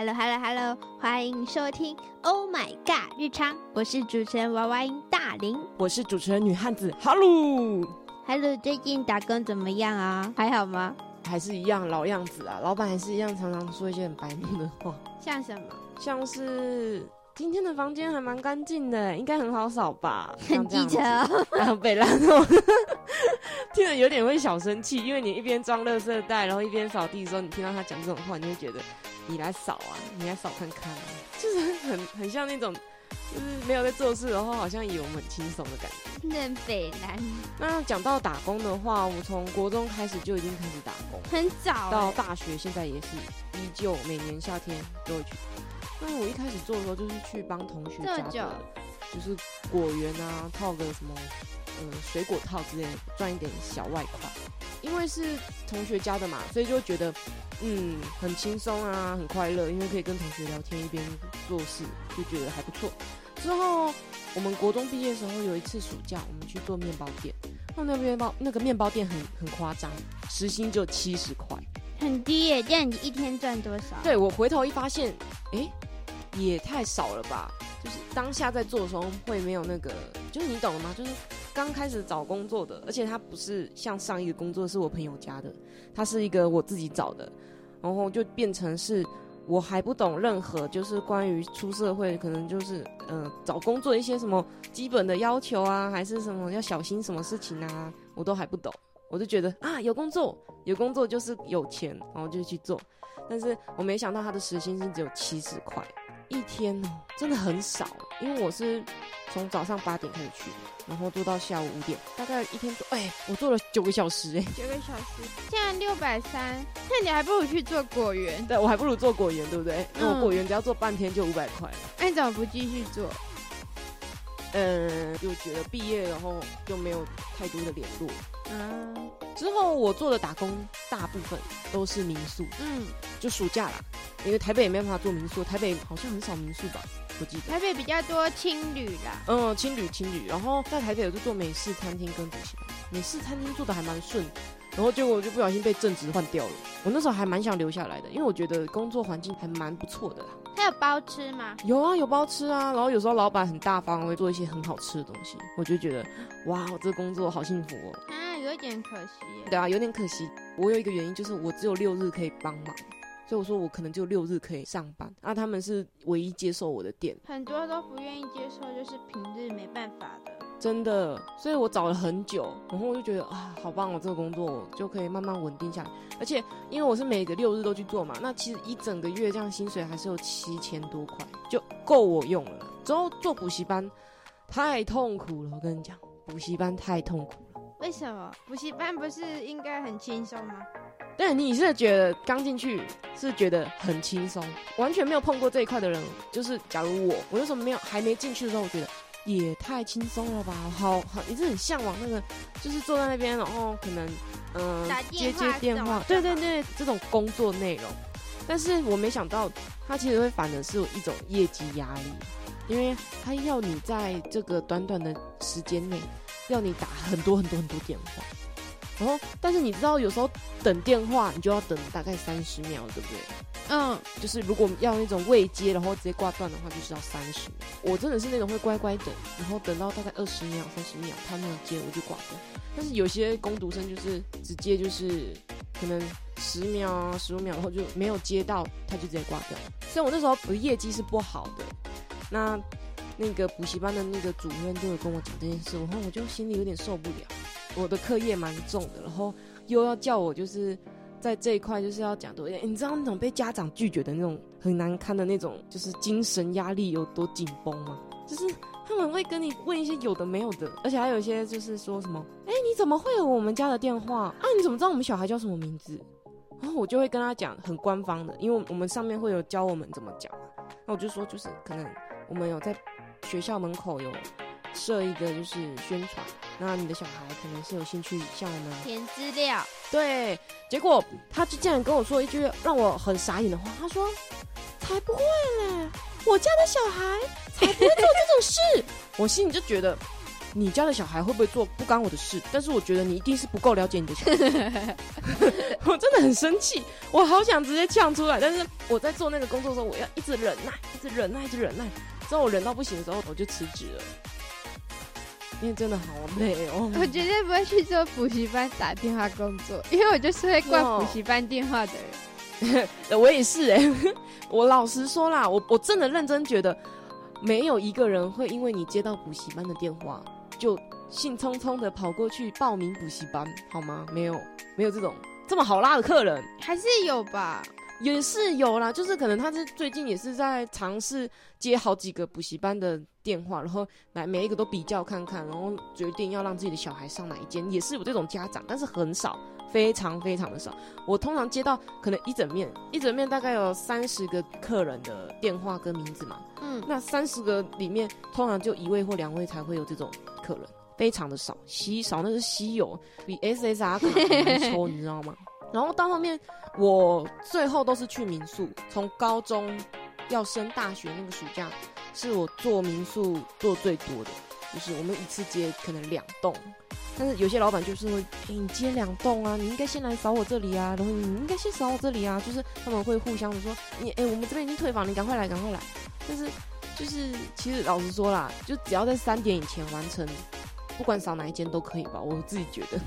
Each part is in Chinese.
Hello Hello Hello，欢迎收听 Oh My God 日常，我是主持人娃娃音大林，我是主持人女汉子，Hello Hello，最近打工怎么样啊？还好吗？还是一样老样子啊，老板还是一样常常说一些很白目的话，像什么？像是今天的房间还蛮干净的，应该很好扫吧？很机车，然后被烂哦，听了有点会小生气，因为你一边装垃圾袋，然后一边扫地的时候，你听到他讲这种话，你会觉得你来扫啊，你来扫看看，就是很很像那种。就是没有在做事，然后好像有很轻松的感觉。嫩北南。那讲到打工的话，我从国中开始就已经开始打工，很早。到大学现在也是依旧每年夏天都会去。那我一开始做的时候就是去帮同学家的，就是果园啊，套个什么呃水果套之类，赚一点小外快。因为是同学家的嘛，所以就觉得嗯很轻松啊，很快乐，因为可以跟同学聊天一边做事，就觉得还不错。之后，我们国中毕业的时候，有一次暑假，我们去做面包店。那那面包那个面包店很很夸张，时薪就七十块，很低耶。这样你一天赚多少？对我回头一发现，哎，也太少了吧。就是当下在做的时候，会没有那个，就是你懂了吗？就是刚开始找工作的，而且他不是像上一个工作是我朋友家的，他是一个我自己找的，然后就变成是。我还不懂任何，就是关于出社会，可能就是嗯找工作一些什么基本的要求啊，还是什么要小心什么事情啊，我都还不懂。我就觉得啊，有工作，有工作就是有钱，然后就去做。但是我没想到他的时薪是只有七十块。一天哦，真的很少，因为我是从早上八点开始去，然后做到下午五点，大概一天做，哎，我做了九个小时，哎，九个小时，现在六百三，那你还不如去做果园，对我还不如做果园，对不对？因为果园只要做半天就五百块，那你怎么不继续做？嗯，就觉得毕业然后就没有太多的联络。嗯，之后我做的打工大部分都是民宿。嗯，就暑假啦，因为台北也没办法做民宿，台北好像很少民宿吧？我记得台北比较多青旅啦。嗯，青旅青旅，然后在台北有就做美式餐厅跟补习班，美式餐厅做的还蛮顺。然后结果我就不小心被正职换掉了。我那时候还蛮想留下来的，因为我觉得工作环境还蛮不错的啦。他有包吃吗？有啊，有包吃啊。然后有时候老板很大方，会做一些很好吃的东西，我就觉得哇，我这工作好幸福哦。啊，有一点可惜。对啊，有点可惜。我有一个原因就是我只有六日可以帮忙，所以我说我可能就六日可以上班。那他们是唯一接受我的店，很多都不愿意接受，就是平日没办法的。真的，所以我找了很久，然后我就觉得啊，好棒哦，这个工作我就可以慢慢稳定下来。而且因为我是每个六日都去做嘛，那其实一整个月这样薪水还是有七千多块，就够我用了。之后做补习班太痛苦了，我跟你讲，补习班太痛苦了。为什么？补习班不是应该很轻松吗？对，你是觉得刚进去是觉得很轻松，完全没有碰过这一块的人，就是假如我，我为什么没有还没进去的时候，我觉得。也太轻松了吧，好好，一直很向往那个，就是坐在那边，然后可能，嗯，接接电话，对对对，这种工作内容。但是我没想到，他其实会反的是一种业绩压力，因为他要你在这个短短的时间内，要你打很多很多很多电话。然后，但是你知道，有时候等电话，你就要等大概三十秒，对不对？嗯，就是如果要那种未接，然后直接挂断的话，就是要三十秒。我真的是那种会乖乖等，然后等到大概二十秒、三十秒，他没有接，我就挂断。但是有些攻读生就是直接就是可能十秒、十五秒，然后就没有接到，他就直接挂掉。所以我那时候我的业绩是不好的。那那个补习班的那个主任就有跟我讲这件事，然后我就心里有点受不了。我的课业蛮重的，然后又要叫我就是在这一块就是要讲多一点，你知道那种被家长拒绝的那种很难堪的那种，就是精神压力有多紧绷吗？就是他们会跟你问一些有的没有的，而且还有一些就是说什么，哎，你怎么会有我们家的电话啊？你怎么知道我们小孩叫什么名字？然后我就会跟他讲很官方的，因为我们上面会有教我们怎么讲那我就说就是可能我们有在学校门口有。设一个就是宣传，那你的小孩可能是有兴趣向我们填资料，对，结果他就竟然跟我说一句让我很傻眼的话，他说：“才不会嘞，我家的小孩才不会做这种事。”我心里就觉得你家的小孩会不会做不干我的事，但是我觉得你一定是不够了解你的小孩。我真的很生气，我好想直接呛出来，但是我在做那个工作的时候，我要一直忍耐，一直忍耐，一直忍耐。之后我忍到不行的时候，我就辞职了，因为真的好累哦。我绝对不会去做补习班打电话工作，因为我就是会挂补习班电话的人。我也是哎，我老实说啦，我我真的认真觉得，没有一个人会因为你接到补习班的电话，就兴冲冲的跑过去报名补习班，好吗？没有，没有这种这么好拉的客人，还是有吧。也是有啦，就是可能他是最近也是在尝试接好几个补习班的电话，然后来每一个都比较看看，然后决定要让自己的小孩上哪一间，也是有这种家长，但是很少，非常非常的少。我通常接到可能一整面，一整面大概有三十个客人的电话跟名字嘛，嗯，那三十个里面通常就一位或两位才会有这种客人，非常的少，稀少，那是稀有，比 SSR 卡难抽，你知道吗？然后到后面，我最后都是去民宿。从高中要升大学那个暑假，是我做民宿做最多的，就是我们一次接可能两栋。但是有些老板就是会，哎，你接两栋啊，你应该先来扫我这里啊，然后你应该先扫我这里啊，就是他们会互相的说，你，哎，我们这边已经退房，你赶快来，赶快来。但是就是其实老实说啦，就只要在三点以前完成，不管扫哪一间都可以吧，我自己觉得，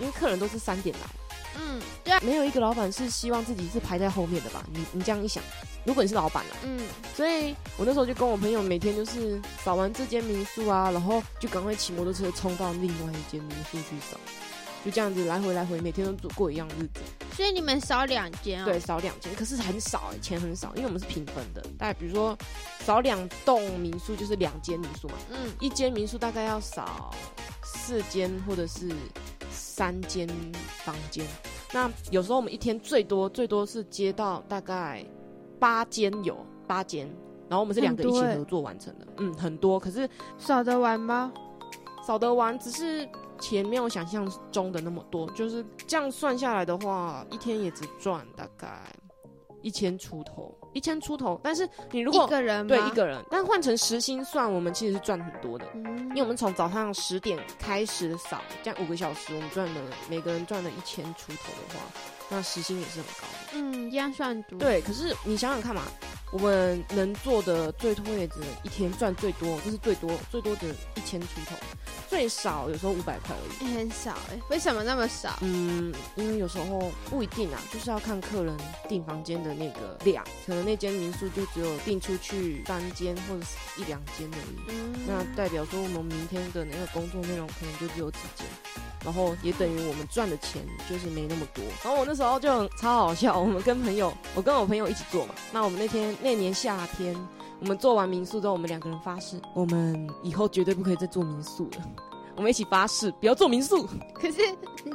因为客人都是三点来。嗯，对，没有一个老板是希望自己是排在后面的吧？你你这样一想，如果你是老板了，嗯，所以我那时候就跟我朋友每天就是扫完这间民宿啊，然后就赶快骑摩托车冲到另外一间民宿去扫，就这样子来回来回，每天都过一样日子。所以你们扫两间啊，对，扫两间，可是很少哎，钱很少，因为我们是平分的，大概比如说扫两栋民宿就是两间民宿嘛，嗯，一间民宿大概要扫四间或者是。三间房间，那有时候我们一天最多最多是接到大概八间有八间，然后我们是两个一起合作完成的，嗯，很多，可是少得完吗？少得完，只是钱没有想象中的那么多，就是这样算下来的话，一天也只赚大概。一千出头，一千出头，但是你如果一个人对一个人，但换成时薪算，我们其实是赚很多的，因为我们从早上十点开始扫，这样五个小时，我们赚了每个人赚了一千出头的话，那时薪也是很高的。嗯，一样算多。对，可是你想想看嘛，我们能做的最多也只一天赚最多，就是最多最多的一千出头。最少有时候五百块而已，很少哎，为什么那么少？嗯，因为有时候不一定啊，就是要看客人订房间的那个量，可能那间民宿就只有订出去三间或者是一两间而已，嗯，那代表说我们明天的那个工作内容可能就只有几间，然后也等于我们赚的钱就是没那么多。然后我那时候就很超好笑，我们跟朋友，我跟我朋友一起做嘛，那我们那天那年夏天。我们做完民宿之后，我们两个人发誓，我们以后绝对不可以再做民宿了。我们一起发誓，不要做民宿。可是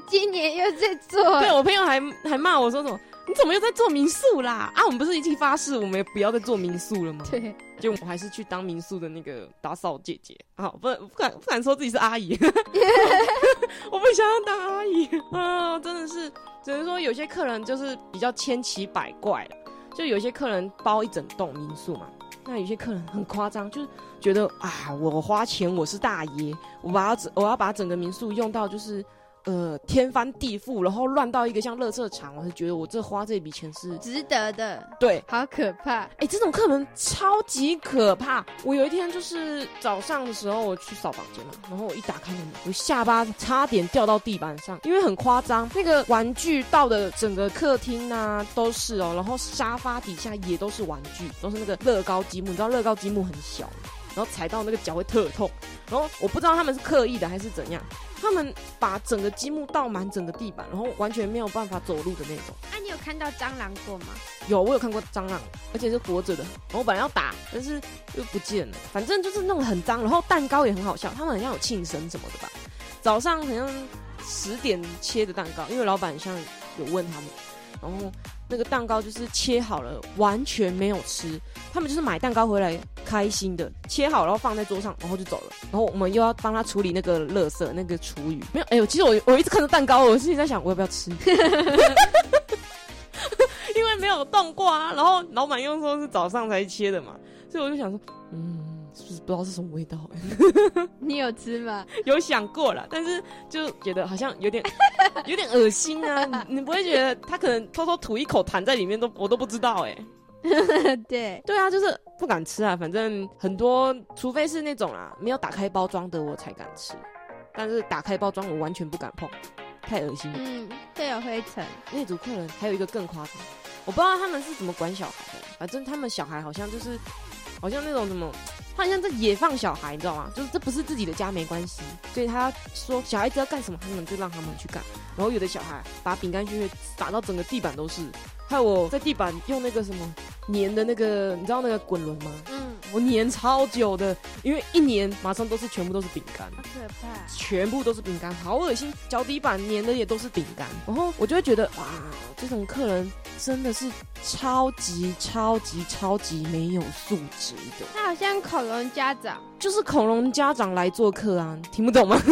今年又在做。对我朋友还还骂我说什么？你怎么又在做民宿啦？啊，我们不是一起发誓，我们也不要再做民宿了吗？对，就我还是去当民宿的那个打扫姐姐。好，不不敢不敢说自己是阿姨。我不想要当阿姨啊，真的是，只能说有些客人就是比较千奇百怪就有些客人包一整栋民宿嘛。那有些客人很夸张，就是觉得啊，我花钱我是大爷，我把整我要把整个民宿用到就是。呃，天翻地覆，然后乱到一个像乐色场，我是觉得我这花这笔钱是值得的。对，好可怕！哎，这种客人超级可怕。我有一天就是早上的时候，我去扫房间嘛，然后我一打开门，我下巴差点掉到地板上，因为很夸张。那个玩具到的整个客厅啊都是哦，然后沙发底下也都是玩具，都是那个乐高积木。你知道乐高积木很小，然后踩到那个脚会特痛。然后我不知道他们是刻意的还是怎样。他们把整个积木倒满整个地板，然后完全没有办法走路的那种。啊，你有看到蟑螂过吗？有，我有看过蟑螂，而且是活着的。我本来要打，但是又不见了。反正就是弄得很脏，然后蛋糕也很好笑，他们好像有庆生什么的吧。早上好像十点切的蛋糕，因为老板像有问他们，然后。那个蛋糕就是切好了，完全没有吃。他们就是买蛋糕回来，开心的切好，然后放在桌上，然后就走了。然后我们又要帮他处理那个垃圾，那个厨余没有。哎呦，其实我我一直看着蛋糕，我心里在想，我要不要吃？因为没有动过啊。然后老板又说是早上才切的嘛，所以我就想说，嗯，是不知道是什么味道、你有吃吗？有想过了，但是就觉得好像有点 有点恶心啊！你你不会觉得他可能偷偷吐一口痰在里面都我都不知道哎、对，对啊，就是不敢吃啊。反正很多，除非是那种啊没有打开包装的我才敢吃，但是打开包装我完全不敢碰，太恶心了。嗯，会有灰尘。那组客人还有一个更夸张，我不知道他们是怎么管小孩的，反正他们小孩好像就是，好像那种什么，他好像在野放小孩，你知道吗？就是这不是自己的家没关系，所以他说小孩子要干什么，他们就让他们去干。然后有的小孩把饼干屑打到整个地板都是，害我在地板用那个什么粘的那个，你知道那个滚轮吗？嗯，我粘超久的，因为一粘马上都是全部都是饼干。好可怕。全部都是饼干，好恶心！脚底板粘的也都是饼干，然后我就会觉得哇，这种客人真的是超级超级超级没有素质的，他好像恐龙家长，就是恐龙家长来做客啊，听不懂吗？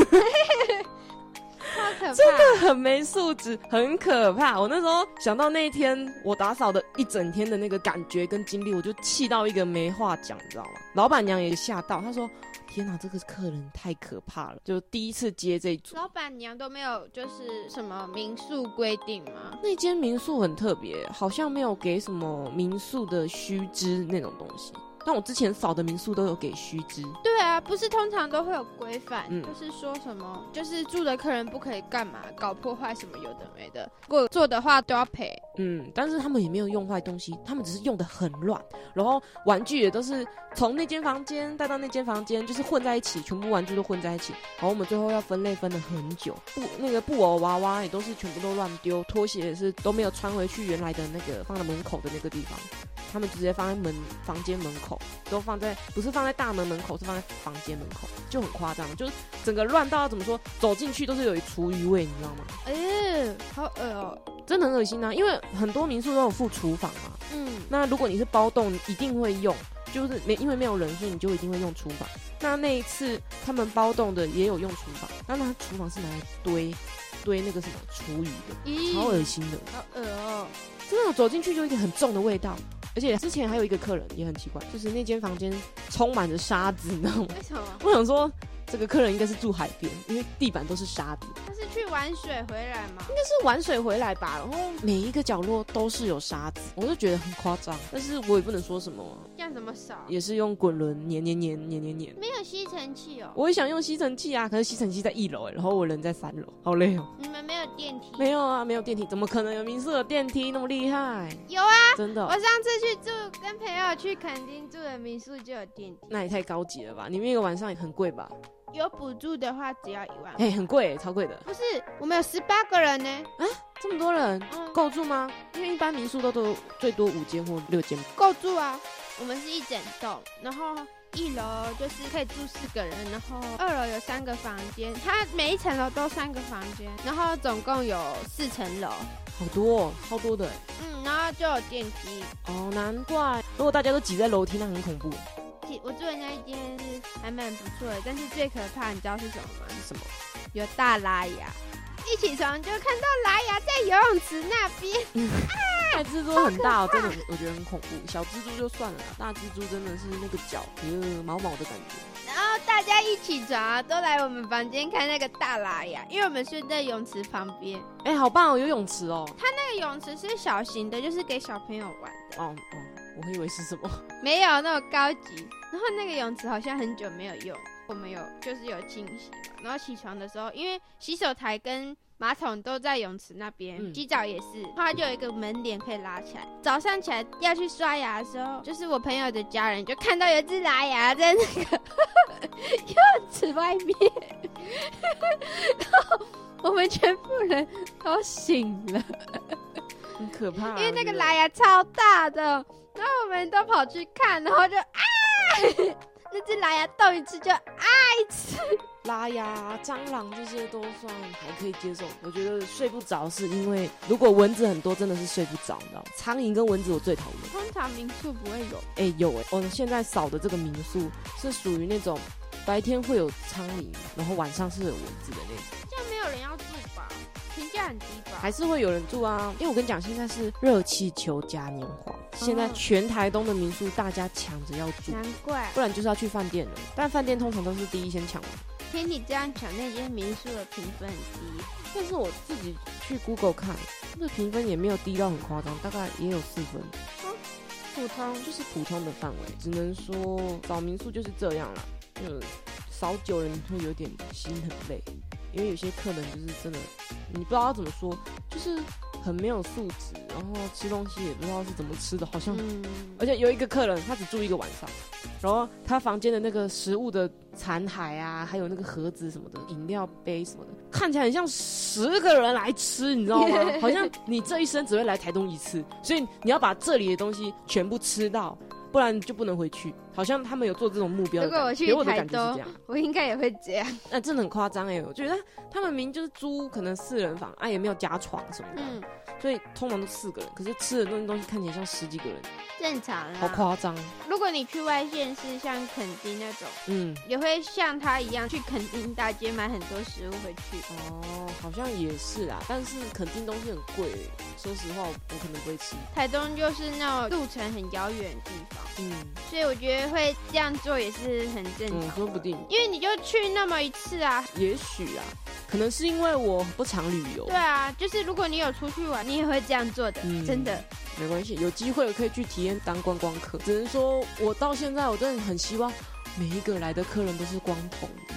真的，很没素质，很可怕。我那时候想到那一天我打扫的一整天的那个感觉跟经历，我就气到一个没话讲，你知道吗？老板娘也吓到，她说。天哪，这个客人太可怕了！就第一次接这一组，老板娘都没有就是什么民宿规定吗？那间民宿很特别，好像没有给什么民宿的须知那种东西。但我之前扫的民宿都有给须知，对啊，不是通常都会有规范，嗯就是说什么，就是住的客人不可以干嘛，搞破坏什么有的没的，如果做的话都要赔。嗯，但是他们也没有用坏东西，他们只是用的很乱，然后玩具也都是从那间房间带到那间房间，就是混在一起，全部玩具都混在一起。然后我们最后要分类分了很久，布那个布偶娃娃也都是全部都乱丢，拖鞋也是都没有穿回去原来的那个放在门口的那个地方，他们直接放在门房间门口，都放在不是放在大门门口，是放在房间门口，就很夸张，就是整个乱到怎么说，走进去都是有一厨余味，你知道吗？哎、好恶哦、真的很恶心啊！因为很多民宿都有附厨房嘛，嗯，那如果你是包栋，你一定会用，就是没因为没有人，所以你就一定会用厨房。那那一次他们包栋的也有用厨房，那那厨房是拿来堆堆那个什么厨余的，咦超恶心的，好恶哦、真的走进去就一个很重的味道。而且之前还有一个客人也很奇怪，就是那间房间充满着沙子，你知道吗？为什么？我想说这个客人应该是住海边，因为地板都是沙子。他是去玩水回来吗？应该是玩水回来吧，然后每一个角落都是有沙子，我就觉得很夸张，但是我也不能说什么啊，这样怎么扫？也是用滚轮碾碾碾碾碾碾。没有吸尘器哦、我也想用吸尘器啊，可是吸尘器在一楼哎，然后我人在三楼，好累哦。你们没有电梯？没有啊，没有电梯，怎么可能有民宿有电梯那么厉害？有啊，真的哦、我上次去住，跟朋友去垦丁住的民宿就有电梯，那也太高级了吧？你们一个晚上也很贵吧？有补助的话只要一万。哎、很贵欸，超贵的，不是，我们有十八个人呢，这么多人嗯，够住吗？因为一般民宿都都最多五间或六间。够住啊。我们是一整栋，然后一楼就是可以住四个人，然后二楼有三个房间，它每一层楼都三个房间，然后总共有四层楼，好多哦，超多的哎。嗯，然后就有电梯。哦，难怪，如果大家都挤在楼梯，那很恐怖。其我住的那一间是还蛮不错的，但是最可怕，你知道是什么吗？是什么？有大拉牙，一起床就看到拉牙在游泳池那边。大蜘蛛很大哦，真的，我觉得很恐怖。小蜘蛛就算了啦，大蜘蛛真的是那个脚，呃，毛毛的感觉。然后大家一起床啊，都来我们房间看那个大拉牙，因为我们睡在泳池旁边。哎、好棒哦，有泳池哦。它那个泳池是小型的，就是给小朋友玩的，哦哦，我还以为是什么。没有那么高级。然后那个泳池好像很久没有用，我们有就是有清洗嘛。然后起床的时候，因为洗手台跟马桶都在泳池那边，嗯洗澡也是，后它就有一个门帘可以拉起来。早上起来要去刷牙的时候，就是我朋友的家人就看到有一只拉牙在那个泳池外面，然后我们全部人都醒了。很可怕、啊因为那个拉拉牙超大的，然后我们都跑去看，然后就啊，那只拉牙动一次就啊一次，拉牙、蟑螂这些都算还可以接受。我觉得睡不着是因为如果蚊子很多，真的是睡不着，你知道吗？苍蝇跟蚊子我最讨厌。通常民宿不会有。哎、有哎、我们现在扫的这个民宿是属于那种白天会有苍蝇，然后晚上是有蚊子的那种。这样没有人要住吧？评价很低吧？还是会有人住啊，因为我跟你讲，现在是热气球嘉年华，现在全台东的民宿大家抢着要住，难怪不然就是要去饭店了。但饭店通常都是第一先抢完。听你这样讲，那间民宿的评分很低。但是我自己去 Google 看，这评分也没有低到很夸张，大概也有四分，普通就是普通的范围。只能说找民宿就是这样了，就少久了你会有点心很累，因为有些客人就是真的，你不知道要怎么说，就是很没有素质，然后吃东西也不知道是怎么吃的，好像，嗯，而且有一个客人他只住一个晚上，然后他房间的那个食物的残骸啊，还有那个盒子什么的，饮料杯什么的，看起来很像十个人来吃，你知道吗？好像你这一生只会来台东一次，所以你要把这里的东西全部吃到，不然就不能回去。好像他们有做这种目标如果我去台东我应该也会这样。那、真的很夸张哎，我觉得他们明明就是租可能四人房，啊也没有加床什么的，嗯，所以通常都四个人，可是吃的那种东西看起来像十几个人，正常啊。好夸张。如果你去外县市，像垦丁那种，嗯，也会像他一样去垦丁大街买很多食物回去。哦，好像也是啊，但是垦丁东西很贵欸，说实话，我可能不会吃。台东就是那种路程很遥远的地方，嗯所以我觉得会这样做也是很正常。说不定，因为你就去那么一次啊，也许啊，可能是因为我不常旅游对，啊，就是如果你有出去玩，你也会这样做的，嗯真的。没关系，有机会我可以去体验当观光客。只能说我到现在，我真的很希望每一个来的客人都是光头的。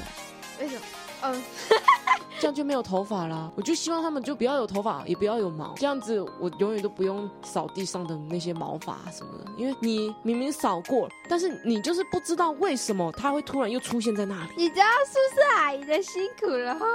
为什么？嗯，这样就没有头发啦。我就希望他们就不要有头发，也不要有毛，这样子我永远都不用扫地上的那些毛发什么的。因为你明明扫过了，但是你就是不知道为什么它会突然又出现在那里。你知道宿舍阿姨的辛苦了哈。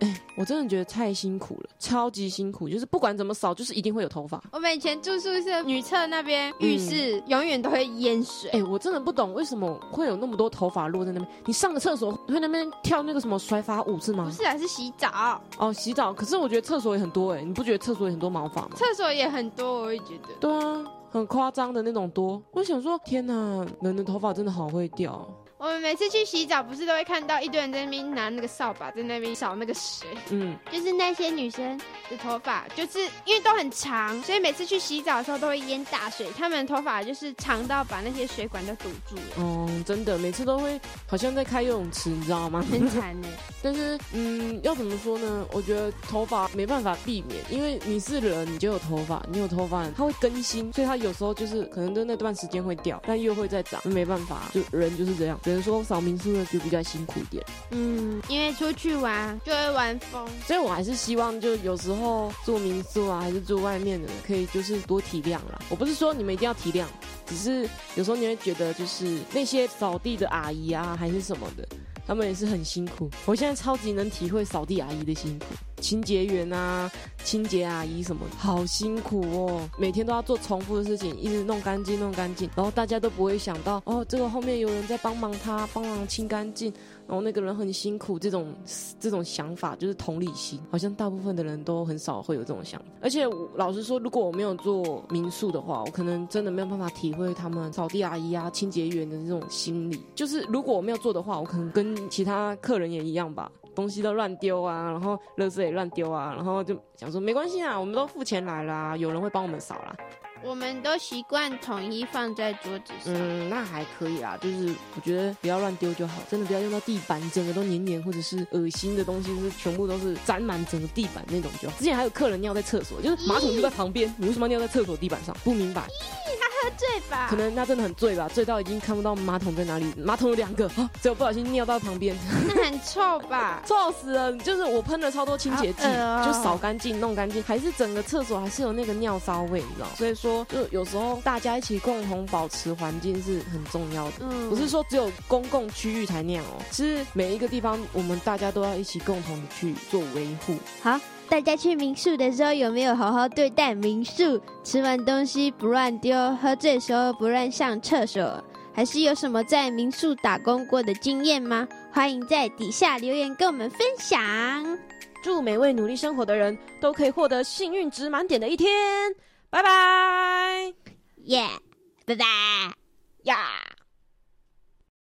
我真的觉得太辛苦了，超级辛苦，就是不管怎么扫，就是一定会有头发。我们以前住宿舍女厕那边浴室永远都会淹水。哎、我真的不懂为什么会有那么多头发落在那边。你上个厕所会那边跳那个什么甩发舞是吗？不是还，是洗澡，哦，洗澡。可是我觉得厕所也很多哎，你不觉得厕所也很多毛发吗？厕所也很多，我也觉得。对啊，很夸张的那种多。我想说，天哪，人的头发真的好会掉。我们每次去洗澡，不是都会看到一堆人在那边拿那个扫把在那边扫那个水，嗯，就是那些女生的头发，就是因为都很长，所以每次去洗澡的时候都会淹大水，她们的头发就是长到把那些水管都堵住了，嗯，真的，每次都会好像在开游泳池，你知道吗？很惨呢。但是，嗯，要怎么说呢？我觉得头发没办法避免，因为你是人，你就有头发，你有头发，它会更新，所以它有时候就是可能就那段时间会掉，但又会再长，没办法，就人就是这样。只能说扫民宿的就比较辛苦一点，嗯，因为出去玩就会玩疯，所以我还是希望，就有时候住民宿啊，还是住外面的，可以就是多体谅啦。我不是说你们一定要体谅，只是有时候你会觉得，就是那些扫地的阿姨啊，还是什么的，他们也是很辛苦。我现在超级能体会扫地阿姨的辛苦，清洁员啊、清洁阿姨什么，好辛苦哦，每天都要做重复的事情，一直弄干净、弄干净，然后大家都不会想到，哦，这个后面有人在帮忙他，帮忙清干净。然后那个人很辛苦，这种这种想法就是同理心，好像大部分的人都很少会有这种想法。而且老实说，如果我没有做民宿的话，我可能真的没有办法体会他们扫地阿姨啊、清洁员的这种心理。就是如果我没有做的话，我可能跟其他客人也一样吧，东西都乱丢啊，然后垃圾也乱丢啊，然后就想说没关系啊，我们都付钱来啦，有人会帮我们扫啦。我们都习惯统一放在桌子上。嗯，那还可以啦，就是我觉得不要乱丢就好，真的不要用到地板，整个都黏黏或者是恶心的东西，就是全部都是沾满整个地板那种就好。之前还有客人尿在厕所，就是马桶就在旁边，你为什么要尿在厕所地板上？不明白，喝醉吧？可能他真的很醉吧，醉到已经看不到马桶在哪里，马桶有两个，啊，只有不小心尿到旁边，那很臭吧？臭死了！就是我喷了超多清洁剂，就扫干净、弄干净，还是整个厕所还是有那个尿骚味，你知道？所以说，就有时候大家一起共同保持环境是很重要的。嗯不是说只有公共区域才那样哦，是每一个地方我们大家都要一起共同的去做维护。好，大家去民宿的时候有没有好好对待民宿？吃完东西不乱丢，喝醉时候不乱上厕所，还是有什么在民宿打工过的经验吗？欢迎在底下留言跟我们分享。祝每位努力生活的人都可以获得幸运值满点的一天。拜拜耶、拜拜。呀。